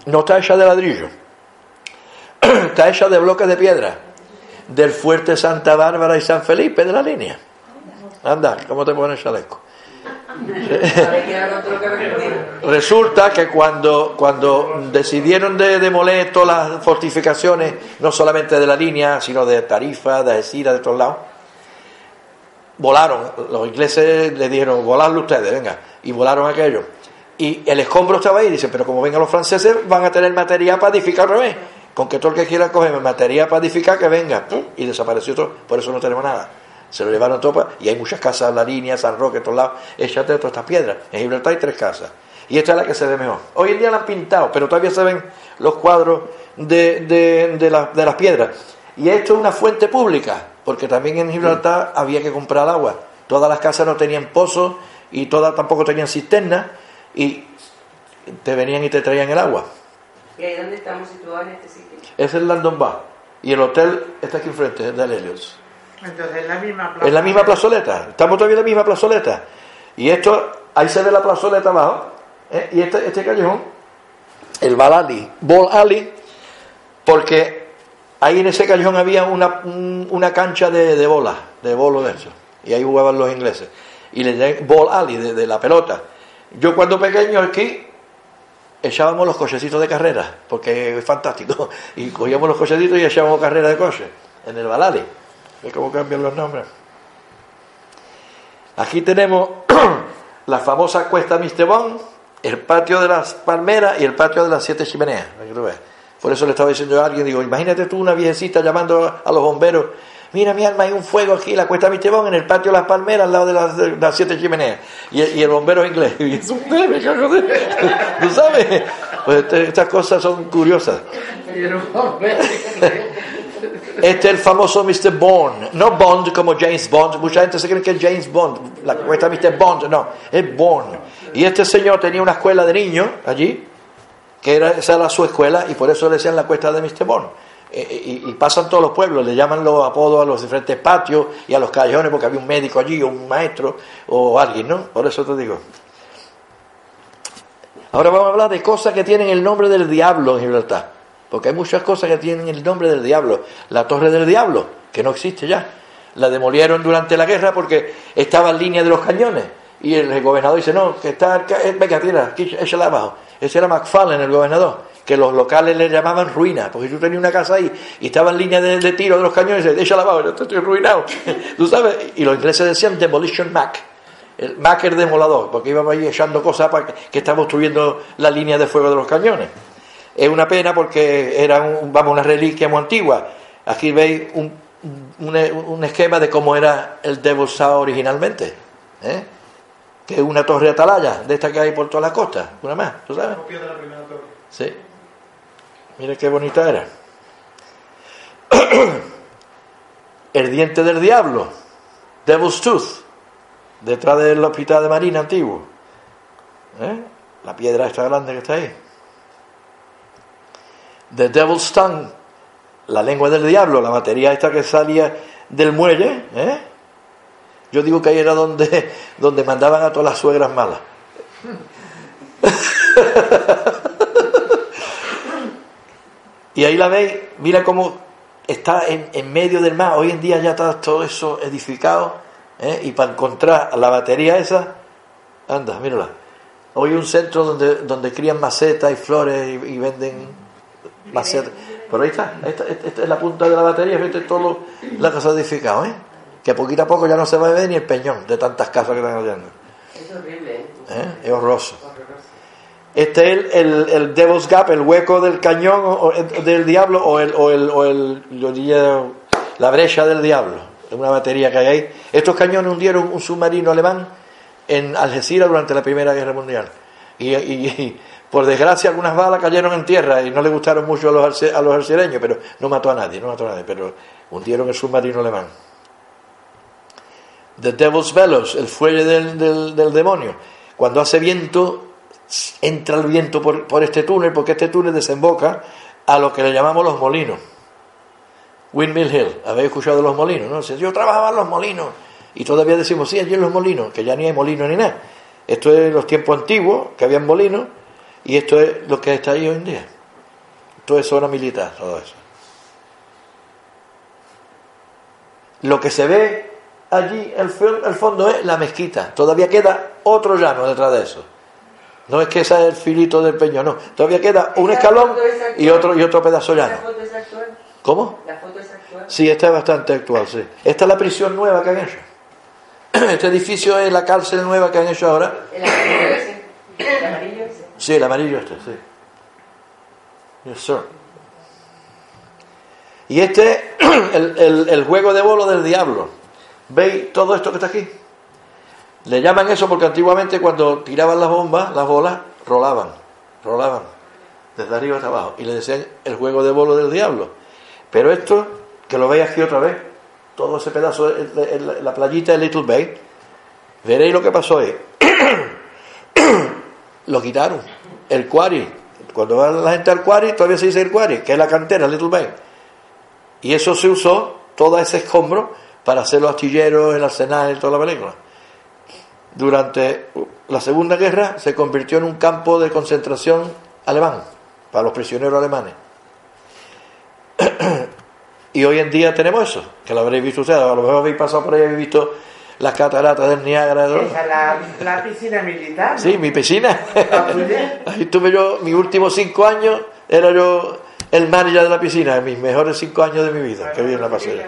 No está hecha de ladrillo, está hecha de bloques de piedra, del fuerte Santa Bárbara y San Felipe de la línea. Anda, ¿cómo te pones chaleco? Resulta que cuando, cuando decidieron de demoler todas las fortificaciones, no solamente de la línea, sino de Tarifa, de Algeciras, de todos lados, volaron. Los ingleses le dijeron, voladlo ustedes, venga, y volaron aquello. Y el escombro estaba ahí, dice, pero como vengan los franceses, van a tener material para edificar otra vez. Con que todo el que quiera coger material para edificar, que venga. Y desapareció todo, por eso no tenemos nada. Se lo llevaron todo pa- y hay muchas casas la línea, San Roque, todos lados, hechas de todas estas piedras. En Gibraltar hay tres casas. Y esta es la que se ve mejor. Hoy en día la han pintado, pero todavía se ven los cuadros de, de, de de las piedras. Y esto es una fuente pública, porque también en Gibraltar había que comprar agua. Todas las casas no tenían pozos y todas tampoco tenían cisternas y te venían y te traían el agua. ¿Y ahí dónde estamos situados en este sitio? Ese es el Landon Bar. Y el hotel está aquí enfrente, es del Helios. Entonces es la misma plaza. Es la misma plazoleta. Estamos todavía en la misma plazoleta. Y esto, ahí se ve la plazoleta abajo. ¿eh? Y este, este callejón, el Ball Alley. Ball Alley, porque ahí en ese callejón había una, un- una cancha de, de bolas, de bolo de eso. Y ahí jugaban los ingleses. Y le llaman Ball Alley, de, la pelota. Yo cuando pequeño aquí echábamos los cochecitos de carrera, porque es fantástico. Y cogíamos los cochecitos y echábamos carrera de coche en el Balali. ¿Ves cómo cambian los nombres? Aquí tenemos la famosa cuesta Mistebón, el patio de las palmeras y el patio de las siete chimeneas. Por eso le estaba diciendo a alguien, digo, imagínate tú una viejecita llamando a los bomberos, mira mi alma, hay un fuego aquí, la cuesta Mistebón, en el patio de las palmeras, al lado de las, de las siete chimeneas. Y, el- y el bombero es inglés. Y es un ¿Tú sabes? Pues este- estas cosas son curiosas. Este es el famoso Mr. Bond, no Bond como James Bond, mucha gente se cree que es James Bond, la cuesta Mr. Bond, no, es Bond. Y este señor tenía una escuela de niños allí, que era, esa era su escuela, y por eso le decían la cuesta de. Bond. eh, y, y pasan todos los pueblos, le llaman los apodos a los diferentes patios y a los callejones porque había un médico allí, o un maestro o alguien, ¿no? Por eso te digo. Ahora vamos a hablar de cosas que tienen el nombre del diablo en Gibraltar. Porque hay muchas cosas que tienen el nombre del diablo. La torre del diablo, que no existe ya. La demolieron durante la guerra porque estaba en línea de los cañones. Y el gobernador dice, no, que está, eh, venga, tira, échala abajo. Ese era McFarlane, el gobernador, que los locales le llamaban ruina, porque tú tenías una casa ahí y estaba en línea de, tiro de los cañones échala abajo, yo estoy arruinado. ¿Tú sabes? Y los ingleses decían Demolition Mac. El Mac el demolador, porque íbamos ahí echando cosas para que, que estaba obstruyendo la línea de fuego de los cañones. Es una pena porque era un, vamos, una reliquia muy antigua. Aquí veis un, esquema de cómo era el Devil's originalmente. ¿eh? Que es una torre atalaya, de esta que hay por toda la costa. Una más, ¿tú sabes? Copia de la primera torre. Sí. Mira qué bonita era. El diente del diablo, Devil's Tooth, detrás del hospital de Marina antiguo. ¿Eh? La piedra esta grande que está ahí. The Devil's Tongue, la lengua del diablo, la batería esta que salía del muelle. ¿eh? Yo digo que ahí era donde, donde mandaban a todas las suegras malas. Y ahí la veis, mira cómo está en, en medio del mar. Hoy en día ya está todo eso edificado. ¿eh? Y para encontrar la batería esa, anda, mírala. Hoy un centro donde, donde crían macetas y flores y, y venden macetas. Pero ahí está, esta es la punta de la batería, fíjate todo lo, la casa edificada, ¿eh? Que poquito a poco ya no se va a ver ni el peñón de tantas casas que están haciendo. Es horrible, ¿eh? ¿eh? Es horroroso. Este es el, el, el Devil's Gap, el hueco del cañón o, del diablo o, el, o, el, o el, yo diría, la brecha del diablo. Es una batería que hay ahí. Estos cañones hundieron un submarino alemán en Algeciras durante la Primera Guerra Mundial. Y, y- y, por desgracia algunas balas cayeron en tierra y no le gustaron mucho a los, a los pero no mató a nadie, no mató a nadie, pero hundieron el submarino alemán. The Devil's Bellows, el fuelle del, del, demonio. Cuando hace viento, entra el viento por, por este túnel, porque este túnel desemboca a lo que le llamamos los molinos. Windmill Hill, habéis escuchado de los molinos, ¿no? Yo trabajaba en los molinos. Y todavía decimos, sí, allí en los molinos, que ya ni hay molinos ni nada. Esto es los tiempos antiguos, que habían molinos, y esto es lo que está ahí hoy en día. Todo es zona militar, todo eso. Lo que se ve allí al fo- al fondo es la mezquita. Todavía queda otro llano detrás de eso. No es que ese es el filito del peñón, no. Todavía queda un ¿Esa escalón y otro, y otro pedazo ¿La llano. foto es actual? ¿Cómo? ¿La foto es actual? Sí, esta es bastante actual, sí. Esta es la prisión nueva que han hecho. Este edificio es la cárcel nueva que han hecho ahora. ¿El amarillo ese? ¿El amarillo ese? Sí, el amarillo este, sí. Yes, sir. Y este es el, el- el juego de bolo del diablo. ¿Veis todo esto que está aquí? Le llaman eso porque antiguamente cuando tiraban las bombas, las bolas rolaban, rolaban, desde arriba hasta abajo. Y le decían el juego de bolo del diablo. Pero esto, que lo veis aquí otra vez, todo ese pedazo, la playita de Little Bay, veréis lo que pasó ahí. lo quitaron. El quarry. Cuando va la gente al quarry, todavía se dice el quarry, que es la cantera, Little Bay. Y eso se usó, todo ese escombro, para hacer los astilleros, el arsenal y toda la película. Durante la Segunda Guerra se convirtió en un campo de concentración alemán, para los prisioneros alemanes. Y hoy en día tenemos eso, que lo habréis visto ustedes, a lo mejor habéis pasado por ahí y habéis visto las cataratas del Niágara. Esa es la, la piscina militar. ¿no? Sí, mi piscina. Ah. Ahí estuve yo, mis últimos cinco años, era yo el manager de la piscina, mis mejores cinco años de mi vida, que bien la pasé.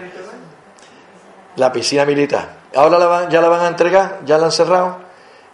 La piscina militar. Ahora la van- ya la van a entregar, ya la han cerrado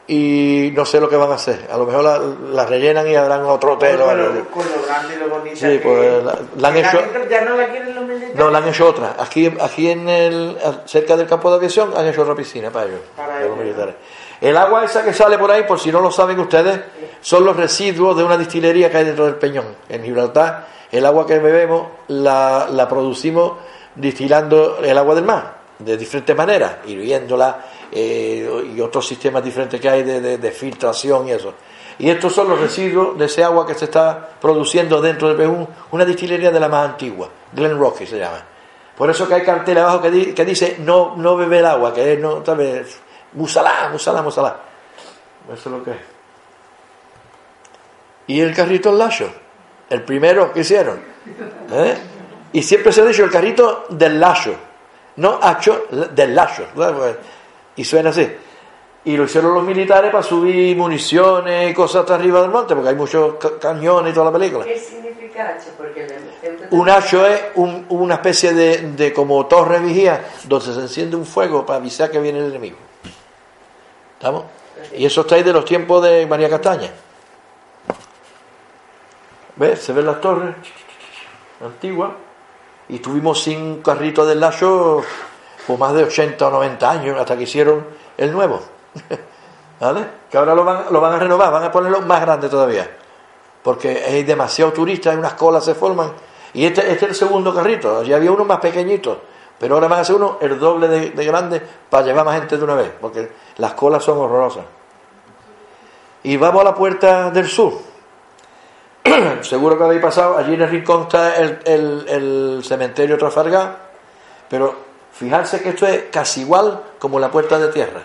y no sé lo que van a hacer. A lo mejor la, la rellenan y harán otro hotel Con lo- algo. con lo grande y lo bonita Sí, pues la- la han hecho- ya no la quieren los militares. No, la han hecho otra. Aquí, aquí en el, cerca del campo de aviación han hecho otra piscina para ellos, Para para los ellos. militares. El agua esa que sale por ahí, por si no lo saben ustedes, son los residuos de una destilería que hay dentro del Peñón. En Gibraltar, el agua que bebemos la, la producimos distilando el agua del mar, de diferentes maneras, hirviéndola eh, y otros sistemas diferentes que hay de, de- filtración y eso. Y estos son los residuos de ese agua que se está produciendo dentro de Perú, una destilería de la más antigua, Glen Rocky se llama. Por eso que hay cartel abajo que, que dice no, no beber agua, que es no, tal vez, musalá, musalá, musalá. Eso es lo que es. Y el carrito el lacho, el primero que hicieron. ¿eh? Y siempre se ha dicho el carrito del lacho, no hacho, del lacho. ¿sabes? Y suena así. Y lo hicieron los militares para subir municiones y cosas hasta arriba del monte, porque hay muchos ca- cañones y toda la película. ¿Qué significa H? Porque Un hacho es un- una especie de, de como torre vigía donde se enciende un fuego para avisar que viene el enemigo. ¿Estamos? Y eso está ahí de los tiempos de María Castaña. ¿Ves? Se ven las torres antiguas. Y estuvimos sin carrito del lacho por más de 80 o 90 años hasta que hicieron el nuevo. ¿Vale? Que ahora lo van, lo van a renovar, van a ponerlo más grande todavía. Porque hay demasiado turistas, unas colas se forman. Y este, este es el segundo carrito. Allí había uno más pequeñito. Pero ahora van a hacer uno el doble de, de grande para llevar más gente de una vez. Porque las colas son horrorosas. Y vamos a la puerta del sur. Seguro que habéis pasado. Allí en el rincón está el, el- cementerio Trafalgar. Pero fijarse que esto es casi igual como la puerta de tierra.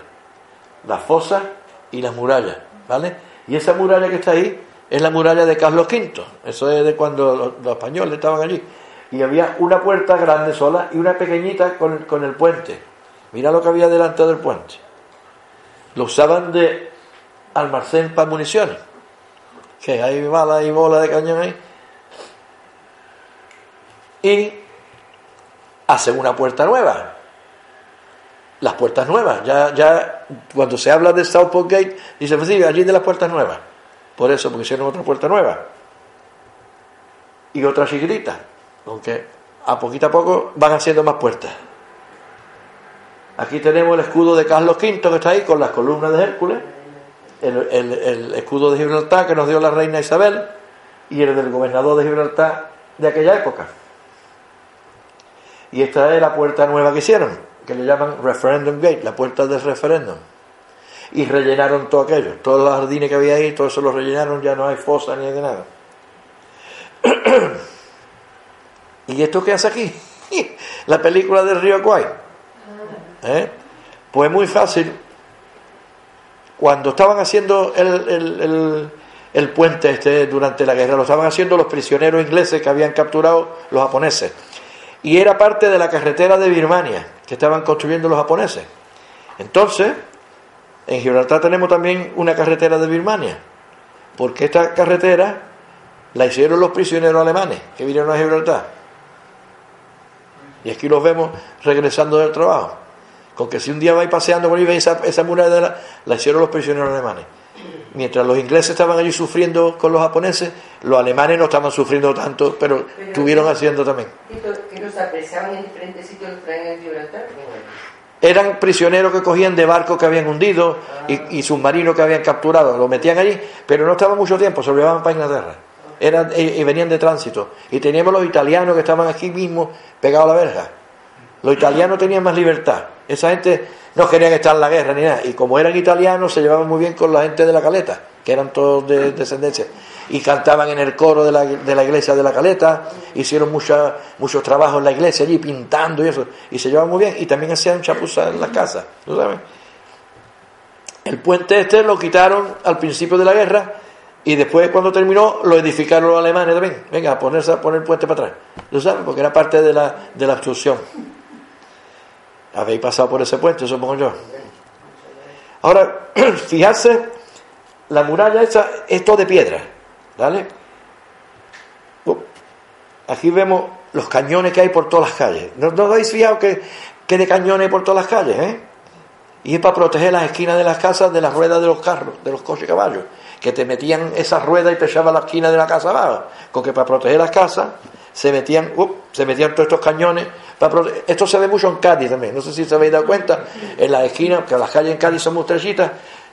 Las fosas y las murallas. ¿Vale? Y esa muralla que está ahí es la muralla de Carlos V. Eso es de cuando los, los españoles estaban allí. Y había una puerta grande sola y una pequeñita con, con el puente. Mira lo que había delante del puente. Lo usaban de almacén para municiones. Que hay balas y bolas de cañón ahí. Y hacen una puerta nueva. Las puertas nuevas. Ya, ya cuando se habla de Southport Gate, dice, pues sí, allí de las puertas nuevas. Por eso, porque hicieron otra puerta nueva. Y otra chiquitita. Aunque a poquito a poco van haciendo más puertas. Aquí tenemos el escudo de Carlos V que está ahí con las columnas de Hércules. El, el- el escudo de Gibraltar que nos dio la reina Isabel y el del gobernador de Gibraltar de aquella época. Y esta es la puerta nueva que hicieron, que le llaman Referendum Gate, la puerta del referéndum. Y rellenaron todo aquello, todos los jardines que había ahí, todo eso lo rellenaron, ya no hay fosa ni de nada. ¿Y esto qué hace aquí? la película del río Kwai. ¿Eh? Pues muy fácil. Cuando estaban haciendo el, el- el- puente este durante la guerra, lo estaban haciendo los prisioneros ingleses que habían capturado los japoneses. Y era parte de la carretera de Birmania que estaban construyendo los japoneses. Entonces, en Gibraltar tenemos también una carretera de Birmania, porque esta carretera la hicieron los prisioneros alemanes que vinieron a Gibraltar. Y aquí los vemos regresando del trabajo. Con que si un día vais paseando por ahí veis esa, esa muralla de la, la hicieron los prisioneros alemanes. Mientras los ingleses estaban allí sufriendo con los japoneses, los alemanes no estaban sufriendo tanto, pero Pero- estuvieron haciendo también. Que los apreciaban en diferentes sitios, los en Gibraltar. Eran prisioneros que cogían de barcos que habían hundido y, y submarinos que habían capturado. Lo metían allí, pero no estaban mucho tiempo, se lo llevaban para Inglaterra. Eran, y, y venían de tránsito. Y teníamos los italianos que estaban aquí mismo, pegados a la verja. Los italianos tenían más libertad. Esa gente no querían estar en la guerra ni nada. Y como eran italianos, se llevaban muy bien con la gente de la caleta, que eran todos de descendencia. Y cantaban en el coro de la, de la iglesia de la caleta. Hicieron mucha, muchos trabajos en la iglesia allí, pintando y eso. Y se llevaban muy bien. Y también hacían chapuzas en las casas. ¿tú sabes? El puente este lo quitaron al principio de la guerra. Y después, cuando terminó, lo edificaron los alemanes también. Venga, a ponerse a poner el puente para atrás. ¿Tú sabes? Porque era parte de la, de la obstrucción. Habéis pasado por ese puente, supongo yo. Ahora, fijarse, la muralla esa es todo de piedra, ¿vale? Aquí vemos los cañones que hay por todas las calles. ¿No, no os habéis fijado que, que de cañones hay por todas las calles, eh? Y es para proteger las esquinas de las casas de las ruedas de los carros, de los coches y caballos. Que te metían esas ruedas y te echaban la esquina de la casa abajo. Con que para proteger las casas se metían, se metían todos estos cañones. Esto se ve mucho en Cádiz también. No sé si se habéis dado cuenta. En las esquinas, que las calles en Cádiz son muy estrechitas,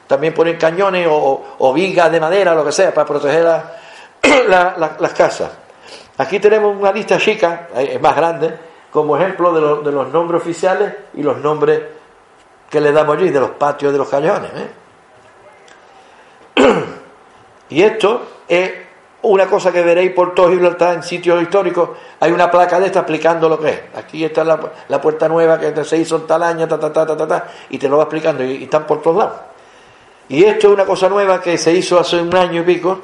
también ponen cañones o, vigas de madera, lo que sea, para proteger la- la- la- las casas. Aquí tenemos una lista chica, es más grande, como ejemplo de, lo- de los nombres oficiales y los nombres que le damos allí, de los patios de los callejones. ¿eh? Y esto es una cosa que veréis por todo Gibraltar en sitios históricos. Hay una placa de esta explicando lo que es. Aquí está la, la puerta nueva que se hizo en tal año, ta, ta, ta, ta, ta, ta, y te lo va explicando, y, y están por todos lados. Y esto es una cosa nueva que se hizo hace un año y pico,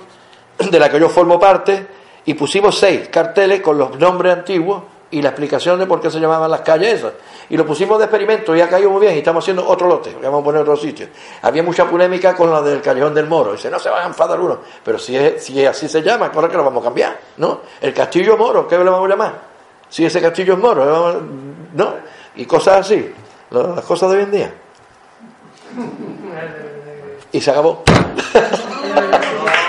de la que yo formo parte, y pusimos seis carteles con los nombres antiguos y la explicación de por qué se llamaban las calles esas. Y lo pusimos de experimento y ha caído muy bien y estamos haciendo otro lote, vamos a poner otro sitio. Había mucha polémica con la del Callejón del Moro. Dice, no se van a enfadar uno. Pero si, es, si así se llama, claro que lo vamos a cambiar, ¿no? El Castillo Moro, ¿qué le vamos a llamar? Si ese castillo es moro, ¿no? Y cosas así, las cosas de hoy en día. Y se acabó.